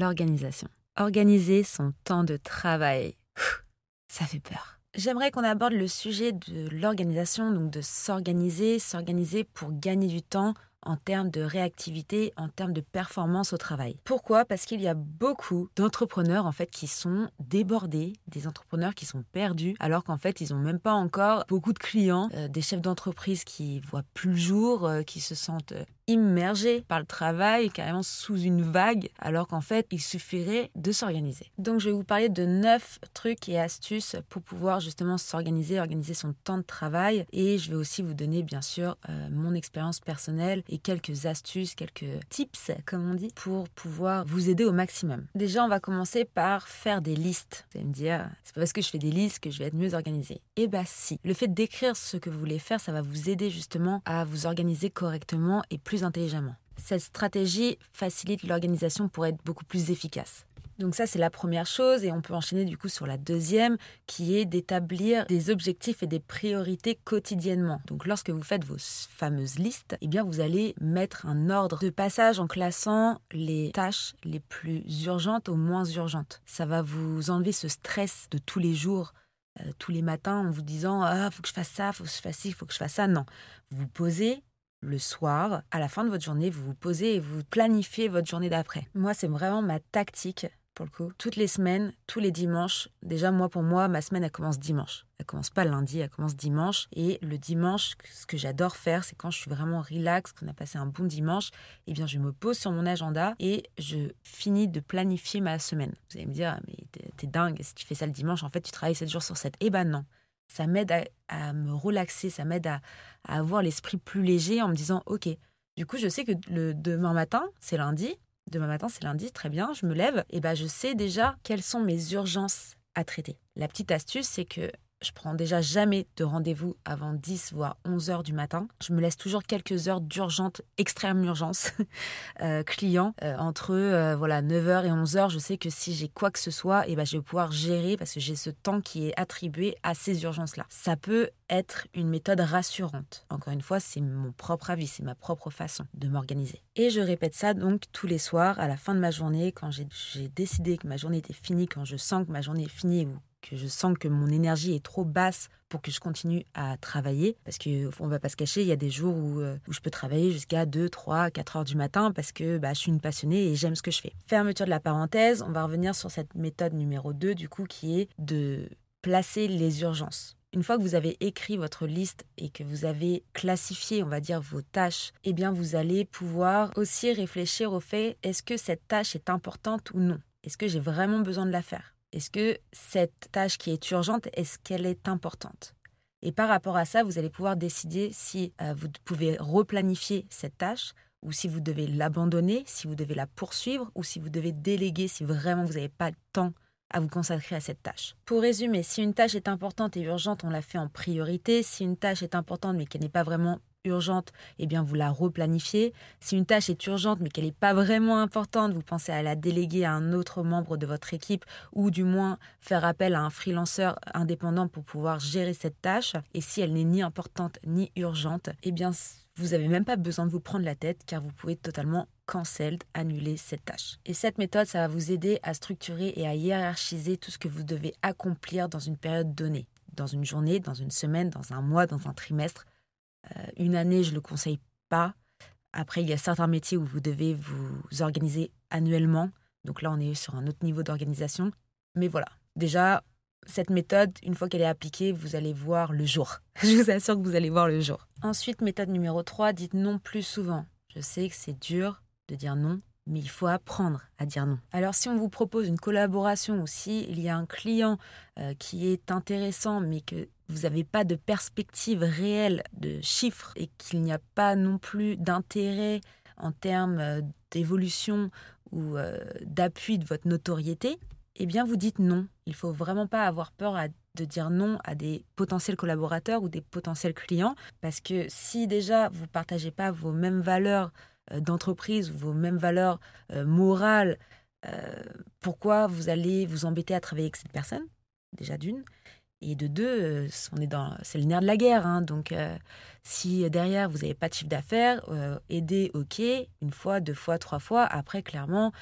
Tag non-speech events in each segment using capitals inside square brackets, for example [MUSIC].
L'organisation. Organiser son temps de travail. Ça fait peur. J'aimerais qu'on aborde le sujet de l'organisation, donc de s'organiser, s'organiser pour gagner du temps en termes de réactivité, en termes de performance au travail. Pourquoi? Parce qu'il y a beaucoup d'entrepreneurs en fait qui sont débordés, des entrepreneurs qui sont perdus, alors qu'en fait ils n'ont même pas encore beaucoup de clients, euh, des chefs d'entreprise qui voient plus le jour, euh, qui se sentent euh, immergés par le travail, carrément sous une vague, alors qu'en fait, il suffirait de s'organiser. Donc, je vais vous parler de neuf trucs et astuces pour pouvoir justement s'organiser, organiser son temps de travail. Et je vais aussi vous donner, bien sûr, mon expérience personnelle et quelques astuces, quelques tips, comme on dit, pour pouvoir vous aider au maximum. Déjà, on va commencer par faire des listes. Vous allez me dire, c'est pas parce que je fais des listes que je vais être mieux organisé. Eh bien, si. Le fait d'écrire ce que vous voulez faire, ça va vous aider justement à vous organiser correctement et plus intelligemment. Cette stratégie facilite l'organisation pour être beaucoup plus efficace. Donc ça, c'est la première chose et on peut enchaîner du coup sur la deuxième qui est d'établir des objectifs et des priorités quotidiennement. Donc lorsque vous faites vos fameuses listes, eh bien vous allez mettre un ordre de passage en classant les tâches les plus urgentes aux moins urgentes. Ça va vous enlever ce stress de tous les jours euh, tous les matins en vous disant ah faut que je fasse ça, faut que je fasse ci, faut que je fasse ça. Non, vous vous posez, le soir, à la fin de votre journée, vous vous posez et vous planifiez votre journée d'après. Moi, c'est vraiment ma tactique pour le coup. Toutes les semaines, tous les dimanches. Déjà, moi, pour moi, ma semaine, elle commence dimanche. Elle commence pas lundi, elle commence dimanche. Et le dimanche, ce que j'adore faire, c'est quand je suis vraiment relax, qu'on a passé un bon dimanche, eh bien, je me pose sur mon agenda et je finis de planifier ma semaine. Vous allez me dire, ah, mais t'es dingue, si tu fais ça le dimanche, en fait, tu travailles 7 jours sur 7. Eh ben non. Ça m'aide à, me relaxer, ça m'aide à, avoir l'esprit plus léger en me disant, OK, du coup, je sais que le demain matin, c'est lundi, demain matin c'est lundi, très bien, je me lève, et ben je sais déjà quelles sont mes urgences à traiter. La petite astuce, c'est que je prends déjà jamais de rendez-vous avant 10 voire 11 heures du matin. Je me laisse toujours quelques heures d'urgente, extrême urgence [LAUGHS] euh, client euh, entre euh, voilà 9h et 11h. Je sais que si j'ai quoi que ce soit, eh ben, je vais pouvoir gérer parce que j'ai ce temps qui est attribué à ces urgences-là. Ça peut être une méthode rassurante. Encore une fois, c'est mon propre avis, c'est ma propre façon de m'organiser. Et je répète ça donc tous les soirs à la fin de ma journée quand j'ai décidé que ma journée était finie, quand je sens que ma journée est finie ou que je sens que mon énergie est trop basse pour que je continue à travailler. Parce qu'on ne va pas se cacher, il y a des jours où, euh, je peux travailler jusqu'à 2, 3, 4 heures du matin parce que bah, je suis une passionnée et j'aime ce que je fais. Fermeture de la parenthèse, on va revenir sur cette méthode numéro 2 du coup qui est de placer les urgences. Une fois que vous avez écrit votre liste et que vous avez classifié, on va dire, vos tâches, eh bien, vous allez pouvoir aussi réfléchir au fait est-ce que cette tâche est importante ou non? Est-ce que j'ai vraiment besoin de la faire? Est-ce que cette tâche qui est urgente, est-ce qu'elle est importante? Et par rapport à ça, vous allez pouvoir décider si euh, vous pouvez replanifier cette tâche ou si vous devez l'abandonner, si vous devez la poursuivre ou si vous devez déléguer si vraiment vous n'avez pas de temps à vous consacrer à cette tâche. Pour résumer, si une tâche est importante et urgente, on la fait en priorité. Si une tâche est importante mais qu'elle n'est pas vraiment urgente, eh bien vous la replanifiez. Si une tâche est urgente mais qu'elle n'est pas vraiment importante, vous pensez à la déléguer à un autre membre de votre équipe ou du moins faire appel à un freelanceur indépendant pour pouvoir gérer cette tâche. Et si elle n'est ni importante ni urgente, eh bien vous n'avez même pas besoin de vous prendre la tête car vous pouvez totalement cancel, annuler cette tâche. Et cette méthode, ça va vous aider à structurer et à hiérarchiser tout ce que vous devez accomplir dans une période donnée, dans une journée, dans une semaine, dans un mois, dans un trimestre, une année, je ne le conseille pas. Après, il y a certains métiers où vous devez vous organiser annuellement. Donc là, on est sur un autre niveau d'organisation. Mais voilà, déjà, cette méthode, une fois qu'elle est appliquée, vous allez voir le jour. [LAUGHS] Je vous assure que vous allez voir le jour. Ensuite, méthode numéro 3, dites non plus souvent. Je sais que c'est dur de dire non, mais il faut apprendre à dire non. Alors si on vous propose une collaboration ou si il y a un client euh, qui est intéressant mais que vous n'avez pas de perspective réelle de chiffres et qu'il n'y a pas non plus d'intérêt en termes euh, d'évolution ou euh, d'appui de votre notoriété, eh bien vous dites non. Il faut vraiment pas avoir peur de dire non à des potentiels collaborateurs ou des potentiels clients parce que si déjà vous partagez pas vos mêmes valeurs d'entreprise, vos mêmes valeurs morales, pourquoi vous allez vous embêter à travailler avec cette personne Déjà d'une. Et de deux, euh, on est dans, c'est le nerf de la guerre. Hein. donc, euh, si derrière vous n'avez pas de chiffre d'affaires, euh, aidez, ok, une fois, deux fois, trois fois. Après, clairement,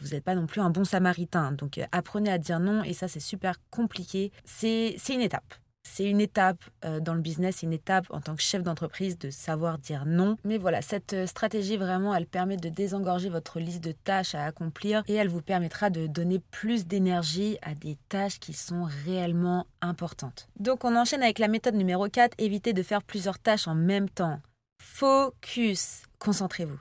vous n'êtes pas non plus un bon samaritain. Donc, apprenez à dire non. Et ça, c'est super compliqué. C'est une étape. C'est une étape euh, dans le business, une étape en tant que chef d'entreprise de savoir dire non. Mais voilà, cette euh, stratégie vraiment, elle permet de désengorger votre liste de tâches à accomplir et elle vous permettra de donner plus d'énergie à des tâches qui sont réellement importantes. Donc on enchaîne avec la méthode numéro 4, évitez de faire plusieurs tâches en même temps. Focus, concentrez-vous.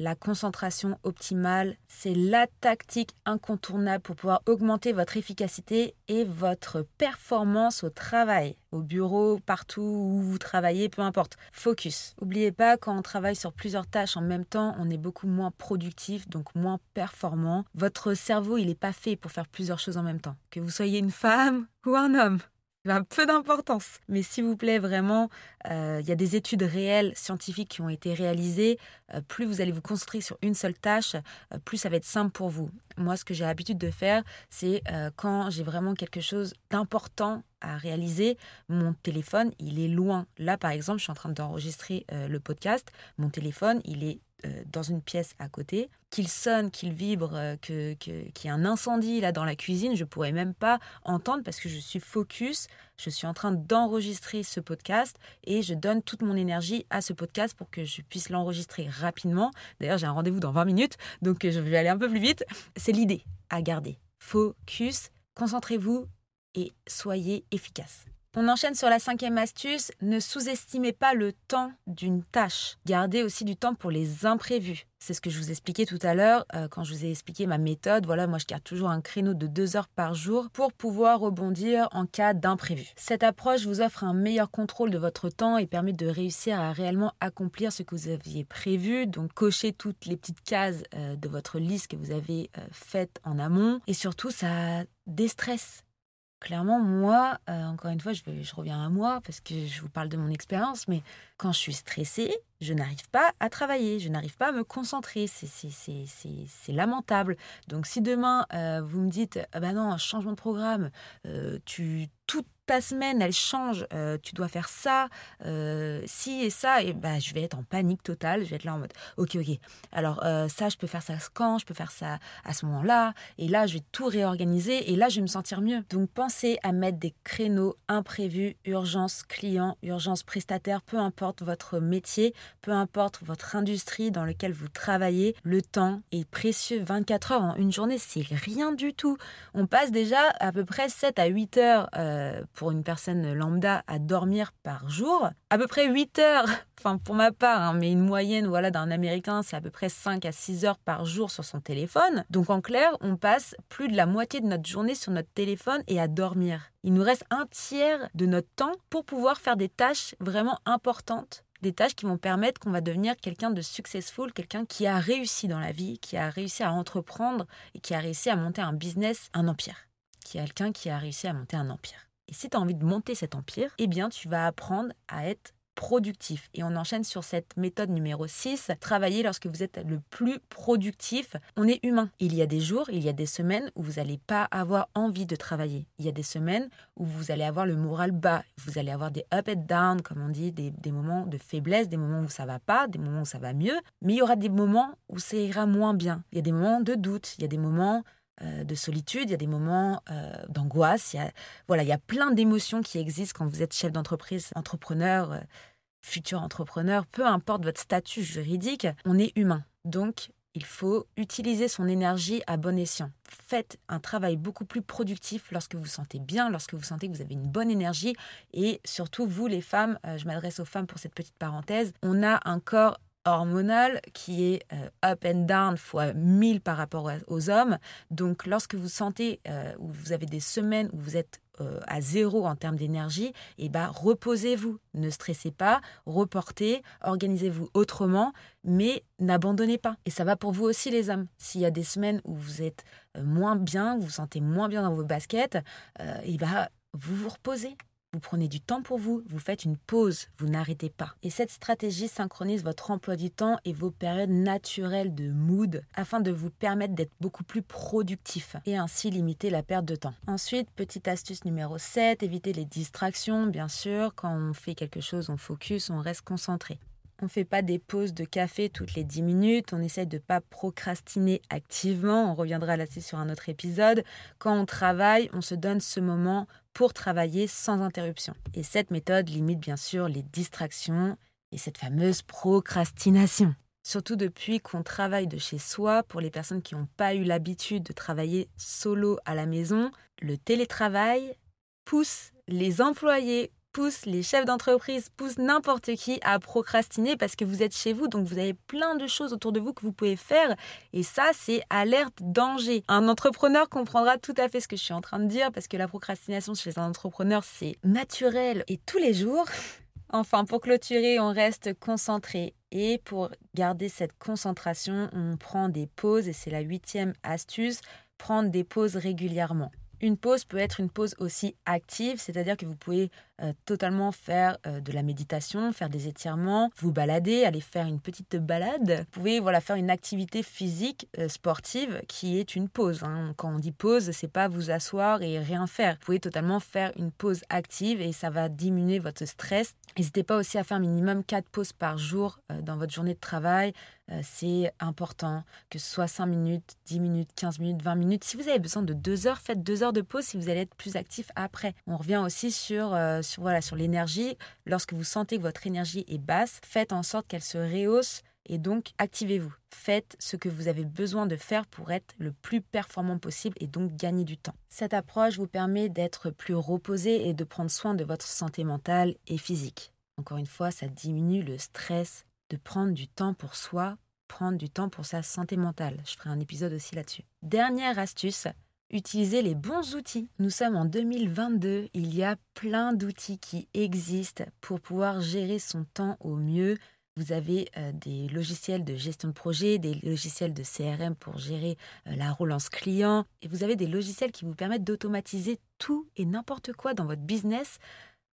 La concentration optimale, c'est la tactique incontournable pour pouvoir augmenter votre efficacité et votre performance au travail, au bureau, partout où vous travaillez, peu importe. Focus. N'oubliez pas, quand on travaille sur plusieurs tâches en même temps, on est beaucoup moins productif, donc moins performant. Votre cerveau, il n'est pas fait pour faire plusieurs choses en même temps. Que vous soyez une femme ou un homme un peu d'importance. Mais s'il vous plaît, vraiment, euh, il y a des études réelles, scientifiques qui ont été réalisées. Euh, plus vous allez vous concentrer sur une seule tâche, euh, plus ça va être simple pour vous. Moi, ce que j'ai l'habitude de faire, c'est quand j'ai vraiment quelque chose d'important à réaliser, mon téléphone, il est loin. Là, par exemple, je suis en train d'enregistrer le podcast. Mon téléphone, il est dans une pièce à côté, qu'il sonne, qu'il vibre, euh, que, qu'il y a un incendie là dans la cuisine, je pourrais même pas entendre parce que je suis focus, je suis en train d'enregistrer ce podcast et je donne toute mon énergie à ce podcast pour que je puisse l'enregistrer rapidement. D'ailleurs, j'ai un rendez-vous dans 20 minutes, donc euh, je vais aller un peu plus vite. C'est l'idée à garder. Focus, concentrez-vous et soyez efficace. On enchaîne sur la cinquième astuce, ne sous-estimez pas le temps d'une tâche. Gardez aussi du temps pour les imprévus. C'est ce que je vous expliquais tout à l'heure euh, quand je vous ai expliqué ma méthode. Voilà, moi je garde toujours un créneau de deux heures par jour pour pouvoir rebondir en cas d'imprévu. Cette approche vous offre un meilleur contrôle de votre temps et permet de réussir à réellement accomplir ce que vous aviez prévu, donc cocher toutes les petites cases euh, de votre liste que vous avez euh, faites en amont. Et surtout, ça déstresse Clairement, moi, euh, encore une fois, je, reviens à moi parce que je vous parle de mon expérience, mais quand je suis stressée, je n'arrive pas à travailler, je n'arrive pas à me concentrer. C'est lamentable. Donc si demain, euh, vous me dites, ah ben non, changement de programme, euh, tu, toute ta semaine, elle change, euh, tu dois faire ça, euh, si et ça, et bah, je vais être en panique totale, je vais être là en mode, ok, ok, alors euh, ça, je peux faire ça quand, je peux faire ça à ce moment-là, et là, je vais tout réorganiser, et là, je vais me sentir mieux. Donc, pensez à mettre des créneaux imprévus, urgence client, urgence prestataire, peu importe votre métier, peu importe votre industrie dans laquelle vous travaillez, le temps est précieux. 24 heures en une journée, c'est rien du tout. On passe déjà à peu près 7 à 8 heures pour une personne lambda à dormir par jour, à peu près 8 heures, [LAUGHS] enfin pour ma part, hein, mais une moyenne voilà d'un Américain, c'est à peu près 5 à 6 heures par jour sur son téléphone. Donc en clair, on passe plus de la moitié de notre journée sur notre téléphone et à dormir. Il nous reste un tiers de notre temps pour pouvoir faire des tâches vraiment importantes des tâches qui vont permettre qu'on va devenir quelqu'un de successful, quelqu'un qui a réussi dans la vie, qui a réussi à entreprendre et qui a réussi à monter un business, un empire. Qui est quelqu'un qui a réussi à monter un empire. Et si tu as envie de monter cet empire, eh bien, tu vas apprendre à être productif. Et on enchaîne sur cette méthode numéro 6, travailler lorsque vous êtes le plus productif. On est humain. Il y a des jours, il y a des semaines où vous n'allez pas avoir envie de travailler. Il y a des semaines où vous allez avoir le moral bas. Vous allez avoir des up and down, comme on dit, des, des moments de faiblesse, des moments où ça va pas, des moments où ça va mieux. Mais il y aura des moments où ça ira moins bien. Il y a des moments de doute, il y a des moments euh, de solitude, il y a des moments euh, d'angoisse, il y a, voilà, il y a plein d'émotions qui existent quand vous êtes chef d'entreprise, entrepreneur, euh, futur entrepreneur, peu importe votre statut juridique, on est humain. Donc, il faut utiliser son énergie à bon escient. Faites un travail beaucoup plus productif lorsque vous sentez bien, lorsque vous sentez que vous avez une bonne énergie. Et surtout, vous les femmes, je m'adresse aux femmes pour cette petite parenthèse, on a un corps hormonal qui est euh, up and down fois 1000 par rapport aux hommes. Donc lorsque vous sentez euh, ou vous avez des semaines où vous êtes euh, à zéro en termes d'énergie, et eh ben, reposez-vous, ne stressez pas, reportez, organisez-vous autrement, mais n'abandonnez pas. Et ça va pour vous aussi les hommes. S'il y a des semaines où vous êtes moins bien, vous vous sentez moins bien dans vos baskets, et eh ben, vous vous reposez. Vous prenez du temps pour vous, vous faites une pause, vous n'arrêtez pas. Et cette stratégie synchronise votre emploi du temps et vos périodes naturelles de mood afin de vous permettre d'être beaucoup plus productif et ainsi limiter la perte de temps. Ensuite, petite astuce numéro 7, éviter les distractions. Bien sûr, quand on fait quelque chose, on focus, on reste concentré. On ne fait pas des pauses de café toutes les 10 minutes, on essaie de ne pas procrastiner activement, on reviendra là-dessus sur un autre épisode. Quand on travaille, on se donne ce moment pour travailler sans interruption. Et cette méthode limite bien sûr les distractions et cette fameuse procrastination. Surtout depuis qu'on travaille de chez soi, pour les personnes qui n'ont pas eu l'habitude de travailler solo à la maison, le télétravail pousse les employés les chefs d'entreprise, pousse n'importe qui à procrastiner parce que vous êtes chez vous, donc vous avez plein de choses autour de vous que vous pouvez faire. Et ça, c'est alerte danger. Un entrepreneur comprendra tout à fait ce que je suis en train de dire parce que la procrastination chez un entrepreneur, c'est naturel et tous les jours. [LAUGHS] Enfin, pour clôturer, on reste concentré. Et pour garder cette concentration, on prend des pauses, et c'est la huitième astuce, prendre des pauses régulièrement. Une pause peut être une pause aussi active, c'est-à-dire que vous pouvez euh, totalement faire euh, de la méditation, faire des étirements, vous balader, aller faire une petite balade. Vous pouvez voilà faire une activité physique euh, sportive qui est une pause. Hein. Quand on dit pause, c'est pas vous asseoir et rien faire. Vous pouvez totalement faire une pause active et ça va diminuer votre stress. N'hésitez pas aussi à faire minimum 4 pauses par jour dans votre journée de travail. C'est important que ce soit 5 minutes, 10 minutes, 15 minutes, 20 minutes. Si vous avez besoin de 2 heures, faites 2 heures de pause si vous allez être plus actif après. On revient aussi sur, sur, voilà, sur l'énergie. Lorsque vous sentez que votre énergie est basse, faites en sorte qu'elle se rehausse et donc activez-vous. Faites ce que vous avez besoin de faire pour être le plus performant possible et donc gagner du temps. Cette approche vous permet d'être plus reposé et de prendre soin de votre santé mentale et physique. Encore une fois, ça diminue le stress, de prendre du temps pour soi, prendre du temps pour sa santé mentale. Je ferai un épisode aussi là-dessus. Dernière astuce, utilisez les bons outils. Nous sommes en 2022, il y a plein d'outils qui existent pour pouvoir gérer son temps au mieux. Vous avez euh, des logiciels de gestion de projet, des logiciels de CRM pour gérer euh, la relance client, et vous avez des logiciels qui vous permettent d'automatiser tout et n'importe quoi dans votre business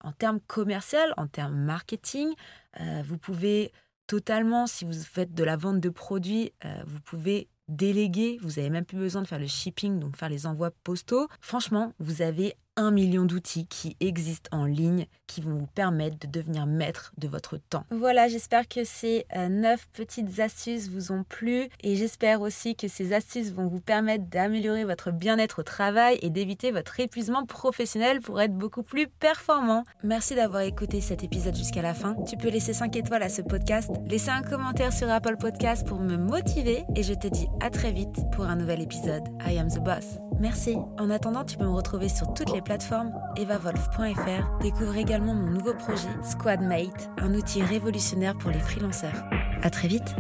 en termes commerciaux, en termes marketing. Euh, vous pouvez totalement, si vous faites de la vente de produits, vous pouvez déléguer, vous n'avez même plus besoin de faire le shipping, donc faire les envois postaux. Franchement, vous avez un million d'outils qui existent en ligne qui vont vous permettre de devenir maître de votre temps. Voilà, j'espère que ces euh, neuf petites astuces vous ont plu et j'espère aussi que ces astuces vont vous permettre d'améliorer votre bien-être au travail et d'éviter votre épuisement professionnel pour être beaucoup plus performant. Merci d'avoir écouté cet épisode jusqu'à la fin. Tu peux laisser 5 étoiles à ce podcast, laisser un commentaire sur Apple Podcast pour me motiver et je te dis à très vite pour un nouvel épisode. I am the boss. Merci. En attendant, tu peux me retrouver sur toutes les plateforme evavolf.fr, découvre également mon nouveau projet Squadmate, un outil révolutionnaire pour les freelanceurs. À très vite!